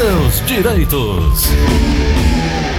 seus direitos.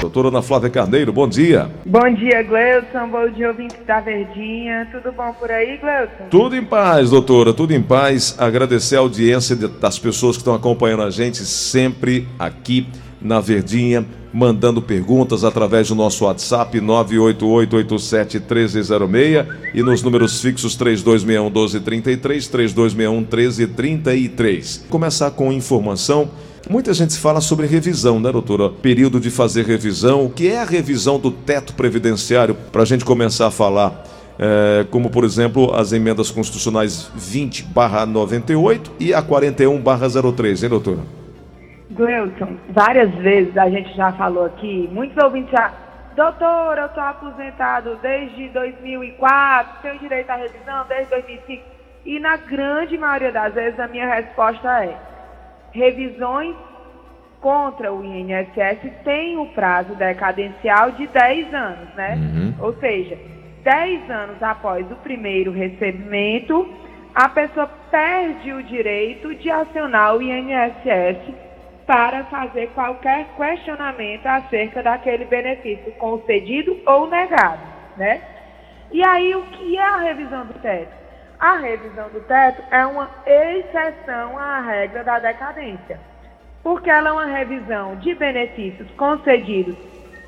Doutora Ana Flávia Carneiro, bom dia. Bom dia, Gleuton. Bom dia, ouvintes da Verdinha. Tudo bom por aí, Gleuton? Tudo em paz, doutora, tudo em paz. Agradecer a audiência das pessoas que estão acompanhando a gente sempre aqui na Verdinha, mandando perguntas através do nosso WhatsApp 988871306 e nos números fixos 3261 1233, 3261 1333. Começar com informação. Muita gente fala sobre revisão, né, doutora? Período de fazer revisão. O que é a revisão do teto previdenciário? Para a gente começar a falar, é, como por exemplo as emendas constitucionais 20/98 e a 41/03, hein, doutora? Gleuton, várias vezes a gente já falou aqui, muitos ouvintes já, doutor, eu estou aposentado desde 2004, tenho direito à revisão desde 2005. E na grande maioria das vezes a minha resposta é: revisões contra o INSS têm o prazo decadencial de 10 anos, né? Uhum. Ou seja, 10 anos após o primeiro recebimento, a pessoa perde o direito de acionar o INSS para fazer qualquer questionamento acerca daquele benefício concedido ou negado, né? E aí, o que é a revisão do teto? A revisão do teto é uma exceção à regra da decadência, porque ela é uma revisão de benefícios concedidos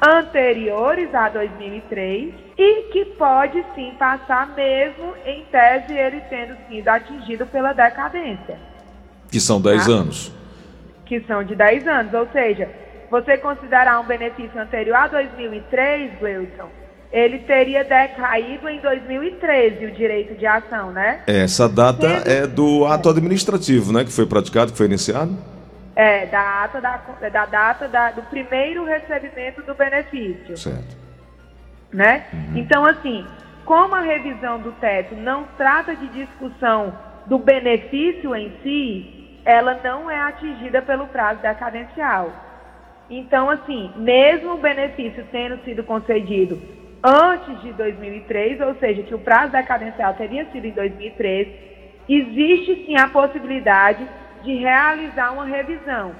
anteriores a 2003 e que pode sim passar mesmo em tese ele tendo sido atingido pela decadência. Que são 10 tá? anos que são de 10 anos. Ou seja, você considerar um benefício anterior a 2003, Wilson, ele teria decaído em 2013 o direito de ação, né? Essa data Sendo... é do ato administrativo, né? Que foi praticado, que foi iniciado? É, da, ata da, da data da, do primeiro recebimento do benefício. Certo. Né? Uhum. Então, assim, como a revisão do teto não trata de discussão do benefício em si, ela não é atingida pelo prazo decadencial. Então, assim, mesmo o benefício tendo sido concedido antes de 2003, ou seja, que o prazo decadencial teria sido em 2013, existe sim a possibilidade de realizar uma revisão.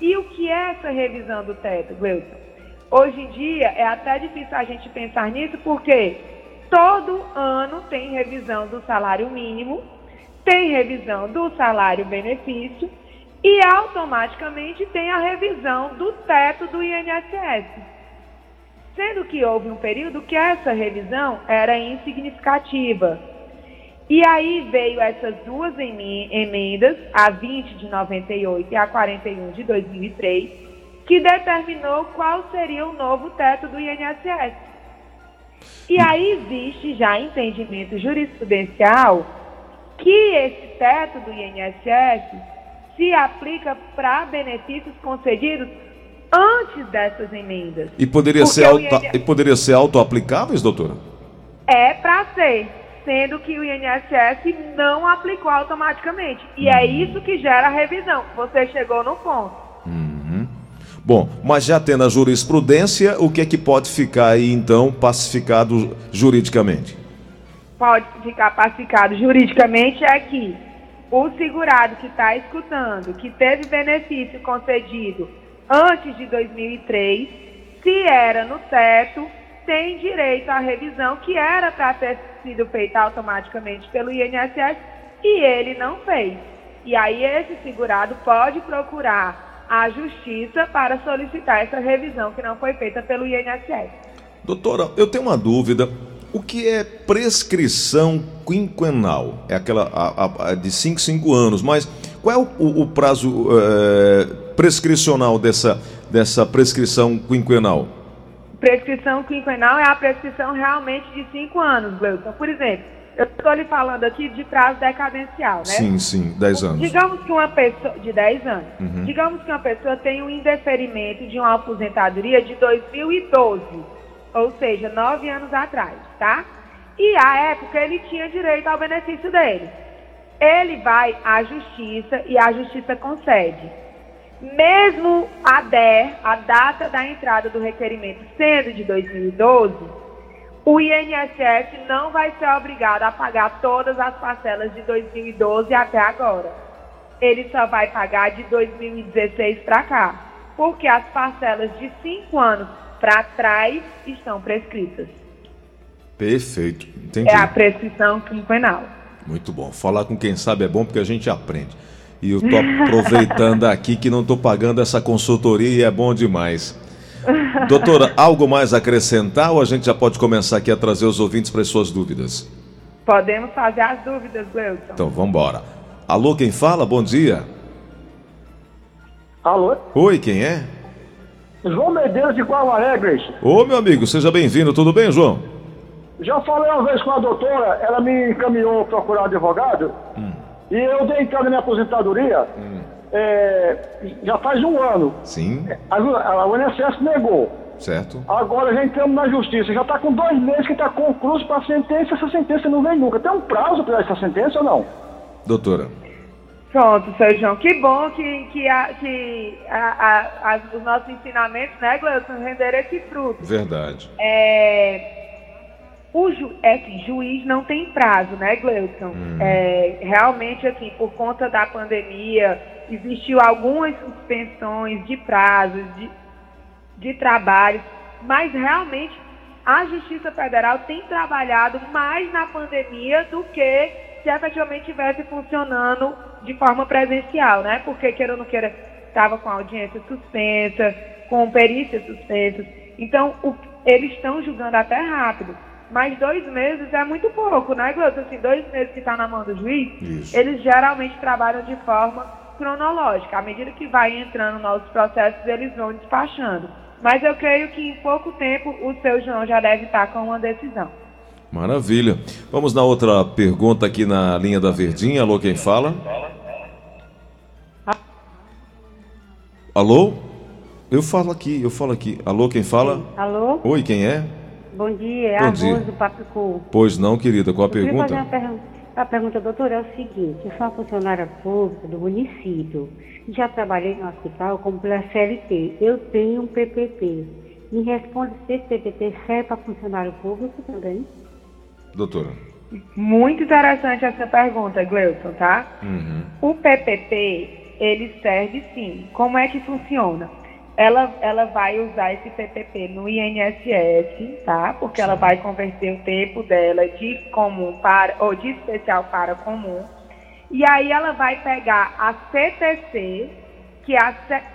E o que é essa revisão do teto, Gleuton? Hoje em dia é até difícil a gente pensar nisso, porque todo ano tem revisão do salário mínimo tem revisão do salário-benefício e automaticamente tem a revisão do teto do INSS. Sendo que houve um período que essa revisão era insignificativa. E aí veio essas duas emendas, a 20 de 98 e a 41 de 2003, que determinou qual seria o novo teto do INSS. E aí existe já entendimento jurisprudencial que esse teto do INSS se aplica para benefícios concedidos antes dessas emendas. E poderia, ser, auto, INSS... e poderia ser auto-aplicáveis, doutora? É para ser, sendo que o INSS não aplicou automaticamente. E é uhum. é isso que gera a revisão. Você chegou no ponto. Uhum. Bom, mas já tendo a jurisprudência, o que é que pode ficar aí então pacificado juridicamente? pode ficar pacificado juridicamente é que o segurado que está escutando, que teve benefício concedido antes de 2003, se era no teto, tem direito à revisão que era para ter sido feita automaticamente pelo INSS e ele não fez. E aí esse segurado pode procurar a justiça para solicitar essa revisão que não foi feita pelo INSS. Doutora, eu tenho uma dúvida. O que é prescrição quinquenal? É aquela a, a, de 5, 5 anos, mas qual é o, o prazo é, prescricional dessa, dessa prescrição quinquenal? Prescrição quinquenal é a prescrição realmente de 5 anos, Gleuton. Por exemplo, eu estou lhe falando aqui de prazo decadencial, né? Sim, sim, 10 anos. Digamos que uma pessoa, de 10 anos, uhum. digamos que uma pessoa tem um indeferimento de uma aposentadoria de 2012 ou seja, nove anos atrás, tá? E à época ele tinha direito ao benefício dele. Ele vai à justiça e a justiça concede. Mesmo a DER, a data da entrada do requerimento sendo de 2012, o INSS não vai ser obrigado a pagar todas as parcelas de 2012 até agora. ele só vai pagar de 2016 para cá, porque as parcelas de cinco anos para trás estão prescritas. Perfeito, entendi. É a prescrição quinquenal. Muito bom. Falar com quem sabe é bom porque a gente aprende. E eu tô aproveitando aqui que não estou pagando essa consultoria e é bom demais. Doutora, algo mais a acrescentar ou a gente já pode começar aqui a trazer os ouvintes para as suas dúvidas? Podemos fazer as dúvidas, Wilson. Então, vamos embora. Alô, quem fala? Bom dia. Alô? Oi, quem é? João Medeiros de Guamaré, Grace. Ô, meu amigo, seja bem-vindo. Tudo bem, João? Já falei uma vez com a doutora, ela me encaminhou procurar advogado e eu dei entrada na minha aposentadoria é, já faz um ano. Sim, A, a UNSS negou. certo. Agora já entramos na justiça. Já está com dois meses que está concluído para a sentença. Essa sentença não vem nunca. Tem um prazo para essa sentença ou não? Doutora, Pronto, seu João. Que bom que, que, a, que a, a, os nossos ensinamentos, né, Gleuton, renderam esse fruto. verdade. É, o ju, é assim, juiz não tem prazo, né, Gleuton? É, realmente, assim, por conta da pandemia, existiu algumas suspensões de prazos, de, de trabalho, mas realmente a Justiça Federal tem trabalhado mais na pandemia do que se efetivamente estivesse funcionando de forma presencial, né? Porque, queira ou não queira, estava com audiência suspensa, com perícias suspensas. Então, o- eles estão julgando até rápido. Mas dois meses é muito pouco, né, Gleuton? Assim, dois meses que está na mão do juiz, Isso. eles geralmente trabalham de forma cronológica. À medida que vai entrando novos processos, eles vão despachando. Mas eu creio que em pouco tempo o seu João já deve estar com uma decisão. Maravilha. Vamos na outra pergunta aqui na linha da Verdinha. Alô, quem fala? Alô? Eu falo aqui, eu falo aqui. Alô, quem fala? Alô? Oi, quem é? Bom dia, é Bom a dia. Rose do Papicu. Pois não, querida, qual a Eu queria fazer uma pergunta? pergunta. A pergunta, doutora, é o seguinte: eu sou uma funcionária pública do município. Já trabalhei no hospital como pela CLT. Eu tenho um PPP. Me responde se esse PPP serve para funcionário público também. Doutora. Muito interessante essa pergunta, Gleuton, tá? Uhum. O PPP, ele serve sim. Como é que funciona? Ela, ela vai usar esse PPP no INSS, tá? Porque ela vai converter o tempo dela de comum para, ou de especial para comum. E aí ela vai pegar a CTC, que é a,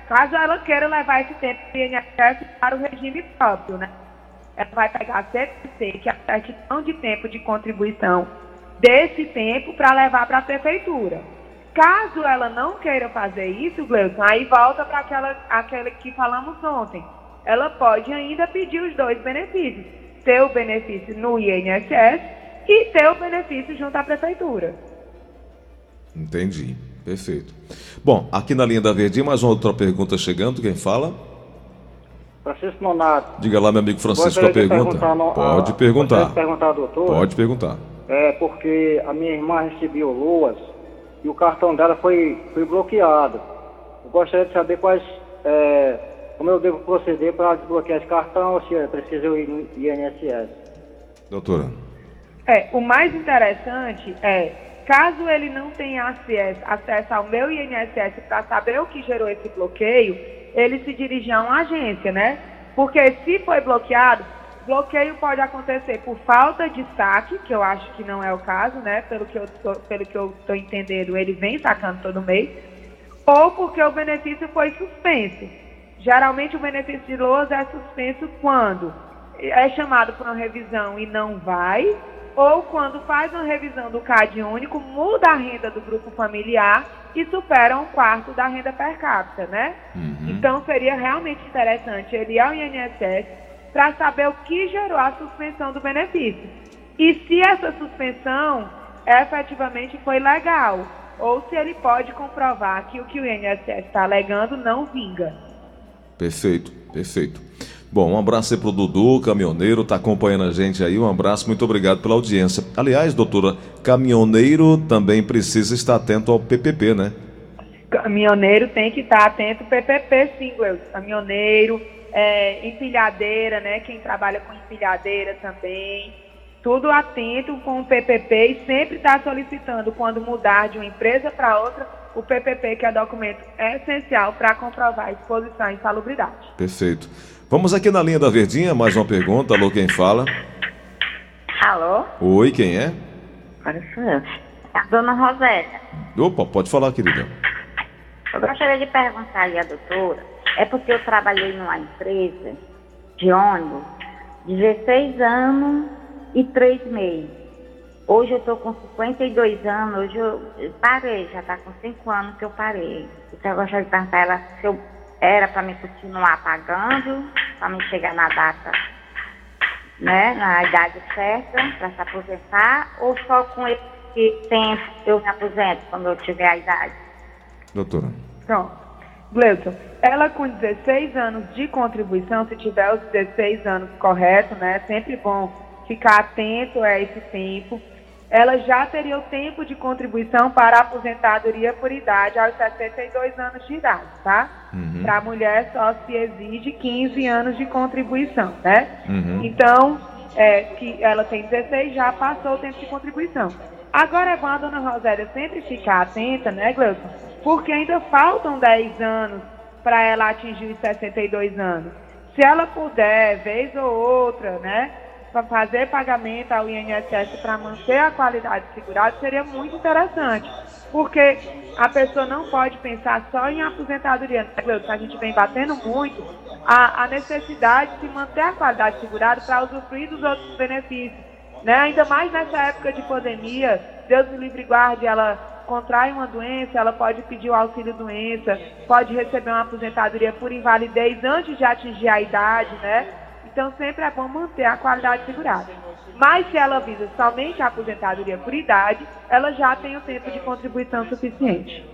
caso ela queira levar esse tempo do INSS para o regime próprio, né? Ela vai pegar a CTC, que é a certidão de tempo de contribuição desse tempo para levar para a prefeitura. Caso ela não queira fazer isso, Gleuson, aí volta para aquela, aquela que falamos ontem. Ela pode ainda pedir os dois benefícios. Ter o benefício no INSS e ter o benefício junto à prefeitura. Entendi. Perfeito. Bom, aqui na linha da Verdinha, mais uma outra pergunta chegando. Quem fala? Francisco Nonato. Diga lá, meu amigo Francisco, a pergunta. perguntar no- Pode a- perguntar. gostaria de perguntar à doutora. Pode perguntar. É porque a minha irmã recebeu luas e o cartão dela foi, foi bloqueado. Eu gostaria de saber quais, é, como eu devo proceder para desbloquear esse cartão ou se é preciso eu ir no INSS. Doutora. É, o mais interessante é, caso ele não tenha acesso, acesso ao meu INSS para saber o que gerou esse bloqueio, ele se dirigir a uma agência, né? Porque se foi bloqueado, bloqueio pode acontecer por falta de saque, que eu acho que não é o caso, né? Pelo que eu tô, pelo que eu estou entendendo, ele vem sacando todo mês, ou porque o benefício foi suspenso. Geralmente o benefício de LOAS é suspenso quando é chamado para uma revisão e não vai, ou quando faz uma revisão do CAD único, muda a renda do grupo familiar e supera um quarto da renda per capita, né? Então seria realmente interessante ele ir ao INSS para saber o que gerou a suspensão do benefício. E se essa suspensão efetivamente foi legal, ou se ele pode comprovar que o que o INSS está alegando não vinga. Perfeito, perfeito. Bom, um abraço aí pro Dudu, caminhoneiro, tá acompanhando a gente aí. Um abraço, muito obrigado pela audiência. Aliás, doutora, caminhoneiro também precisa estar atento ao PPP, né? Caminhoneiro tem que estar atento, PPP sim, Gleuson. Caminhoneiro, é, empilhadeira, né? Quem trabalha com empilhadeira também. Tudo atento com o PPP e sempre está solicitando, quando mudar de uma empresa para outra, o PPP, que é documento essencial para comprovar a exposição à insalubridade. Perfeito. Vamos aqui na linha da Verdinha, mais uma pergunta. Alô, quem fala? Alô? Oi, quem é? Agora sou eu. É a dona Rosélia. Opa, pode falar, querida. Eu gostaria de perguntar aí à doutora, é porque eu trabalhei numa empresa de ônibus 16 anos e 3 meses. Hoje eu estou com 52 anos, hoje eu parei, já está com 5 anos que eu parei. Então eu gostaria de perguntar ela se eu era para me continuar pagando, para me chegar na data, né, na idade certa, para se aposentar, ou só com esse tempo eu me aposento quando eu tiver a idade. Doutora. Pronto. Gleuton, ela com 16 anos de contribuição, se tiver os 16 anos correto, né? Sempre bom ficar atento a esse tempo. Ela já teria o tempo de contribuição para a aposentadoria por idade aos 62 anos de idade, tá? Uhum. Para a mulher só se exige 15 anos de contribuição, né? Uhum. Então, é, que ela tem 16, já passou o tempo de contribuição. Agora é bom a dona Rosélia sempre ficar atenta, né, Gleuton? Porque ainda faltam 10 anos para ela atingir os 62 anos. Se ela puder, vez ou outra, né, fazer pagamento ao INSS para manter a qualidade segurada, seria muito interessante. Porque a pessoa não pode pensar só em aposentadoria. A gente vem batendo muito a, a necessidade de manter a qualidade segurada para usufruir dos outros benefícios. Né? Ainda mais nessa época de pandemia, Deus me livre guarde, ela contrai uma doença, ela pode pedir o auxílio doença, pode receber uma aposentadoria por invalidez antes de atingir a idade, né? Então sempre é bom manter a qualidade segurada. Mas se ela visa somente a aposentadoria por idade, ela já tem o tempo de contribuição suficiente.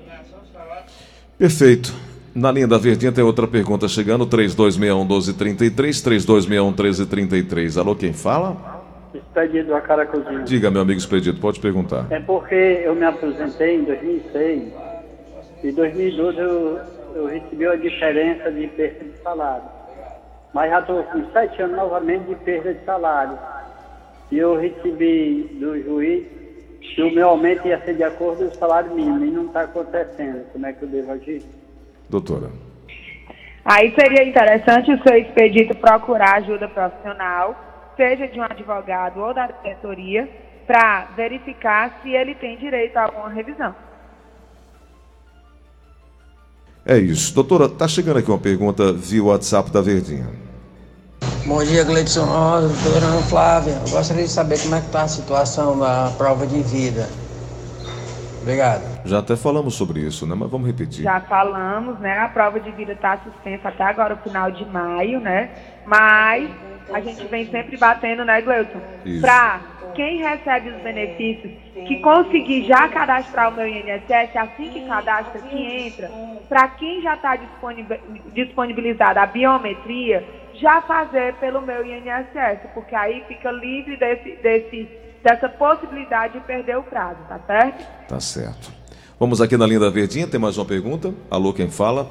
Perfeito. Na linha da Verdinha tem outra pergunta chegando, 3261-1233, 3261-1333. Alô, quem fala? Expedito a Caracuzinho. Diga, meu amigo Expedito, pode perguntar. É porque eu me aposentei em 2006 e em 2012 eu, eu recebi a diferença de perda de salário. Mas já estou com sete anos novamente de perda de salário. E eu recebi do juiz que o meu aumento ia ser de acordo com o salário mínimo e não está acontecendo. Como é que eu devo agir? Doutora. Aí seria interessante o seu expedito procurar ajuda profissional, seja de um advogado ou da assessoria, para verificar se ele tem direito a alguma revisão. É isso. Doutora, tá chegando aqui uma pergunta via WhatsApp da Verdinha. Bom dia, Gleidson Rosa, doutora Ana Flávia. Eu gostaria de saber como é que está a situação da prova de vida. Obrigado. Já até falamos sobre isso, né? Mas vamos repetir. Já falamos, né? A prova de vida está suspensa até agora, o final de maio, né? Mas a gente vem sempre batendo, né, Gleuton? Isso. Para quem recebe os benefícios, que conseguir já cadastrar o meu INSS, assim que cadastra, que entra, para quem já está disponibilizada a biometria, já fazer pelo meu INSS, porque aí fica livre desse, desse, dessa possibilidade de perder o prazo, tá certo? Tá certo. Vamos aqui na linha da Verdinha, tem mais uma pergunta. Alô, quem fala?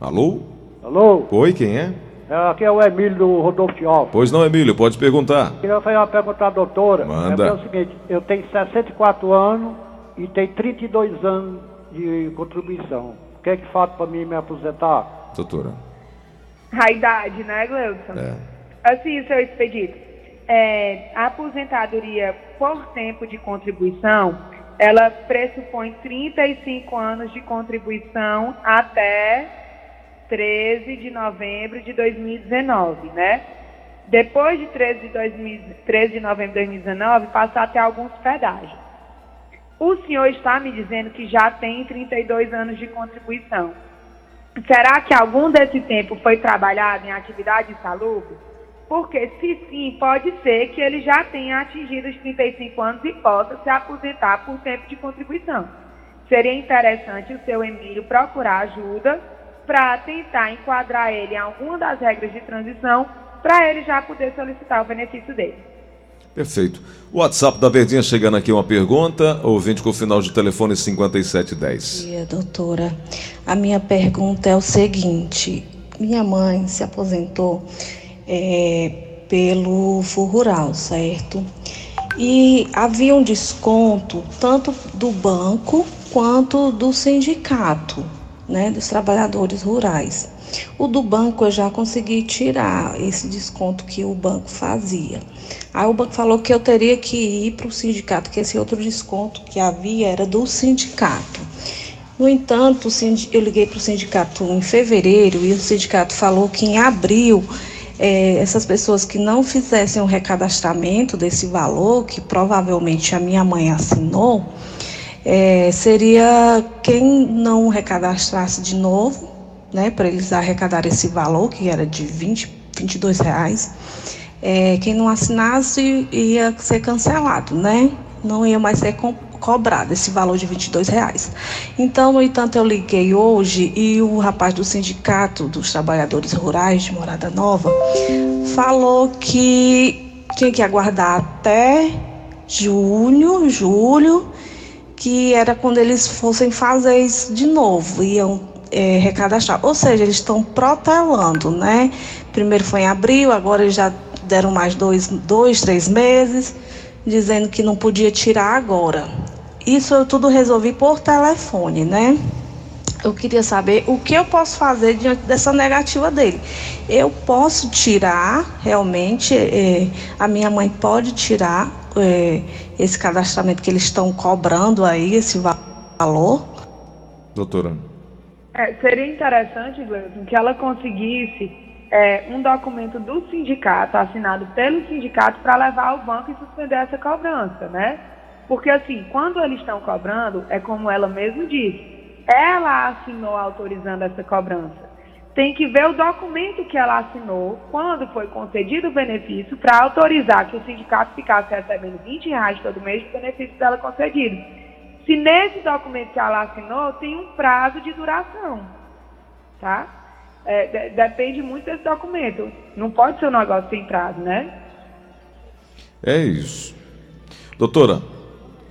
Alô? Alô? Oi, quem é? É, Aqui é o Emílio do Rodolfo Alves. Pois não, Emílio, pode perguntar. Queria fazer uma pergunta à doutora. Manda. É, é o seguinte, eu tenho 64 anos e tenho 32 anos de contribuição. O que é que falta para mim me aposentar? Doutora. A idade, né, Gleuton? É. Assim, seu expedito, é, a aposentadoria por tempo de contribuição, ela pressupõe 35 anos de contribuição até 13 de novembro de 2019, né? Depois de 13 de, 2000 13 de novembro de 2019, passar a ter alguns pedágios. O senhor está me dizendo que já tem 32 anos de contribuição. Será que algum desse tempo foi trabalhado em atividade insalubre? Porque se sim, pode ser que ele já tenha atingido os 35 anos e possa se aposentar por tempo de contribuição. Seria interessante o seu Emílio procurar ajuda para tentar enquadrar ele em alguma das regras de transição para ele já poder solicitar o benefício dele. Perfeito. O WhatsApp da Verdinha chegando aqui uma pergunta, ouvinte com o final de telefone 5710. Bom dia, doutora. A minha pergunta é o seguinte: minha mãe se aposentou é, pelo Fundo Rural, certo? E havia um desconto tanto do banco quanto do sindicato, né, dos trabalhadores rurais. O do banco eu já consegui tirar esse desconto que o banco fazia. Aí o banco falou que eu teria que ir para o sindicato, que esse outro desconto que havia era do sindicato. No entanto, eu liguei para o sindicato em fevereiro e o sindicato falou que em abril é, essas pessoas que não fizessem o recadastramento desse valor, que provavelmente a minha mãe assinou, é, seria quem não recadastrasse de novo, né, para eles arrecadar esse valor, que era de 20, 22 reais, é, quem não assinasse ia ser cancelado, né? Não ia mais ser co cobrado esse valor de 22 reais. Então, no entanto, eu liguei hoje e o rapaz do Sindicato dos Trabalhadores Rurais de Morada Nova falou que tinha que aguardar até junho, julho, que era quando eles fossem fazer isso de novo, iam é, recadastrar. Ou seja, eles estão protelando, né? Primeiro foi em abril, agora eles já deram mais dois, dois, três meses, dizendo que não podia tirar agora. Isso eu tudo resolvi por telefone, né? Eu queria saber o que eu posso fazer diante dessa negativa dele. Eu posso tirar, realmente, é, a minha mãe pode tirar é, esse cadastramento que eles estão cobrando aí, esse valor? Doutora. É, seria interessante, Gleison, que ela conseguisse é, um documento do sindicato, assinado pelo sindicato, para levar ao banco e suspender essa cobrança, né? Porque, assim, quando eles estão cobrando, é como ela mesma disse, ela assinou autorizando essa cobrança tem que ver o documento que ela assinou quando foi concedido o benefício para autorizar que o sindicato ficasse recebendo 20 reais todo mês do benefício dela concedido. Se nesse documento que ela assinou tem um prazo de duração, tá? É, de, depende muito desse documento. Não pode ser um negócio sem prazo, né? É isso. Doutora,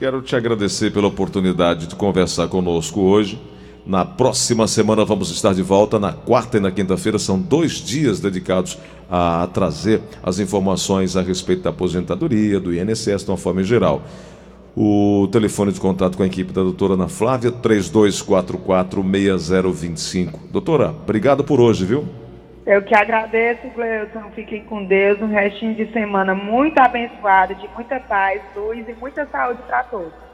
quero te agradecer pela oportunidade de conversar conosco hoje. Na próxima semana vamos estar de volta. Na quarta e na quinta-feira são dois dias dedicados a trazer as informações a respeito da aposentadoria, do INSS de uma forma geral. O telefone de contato com a equipe da doutora Ana Flávia, 3244-6025. Doutora, obrigado por hoje, viu? Eu que agradeço, Gleuton. Fiquem com Deus. Um restinho de semana muito abençoado, de muita paz, luz e muita saúde para todos.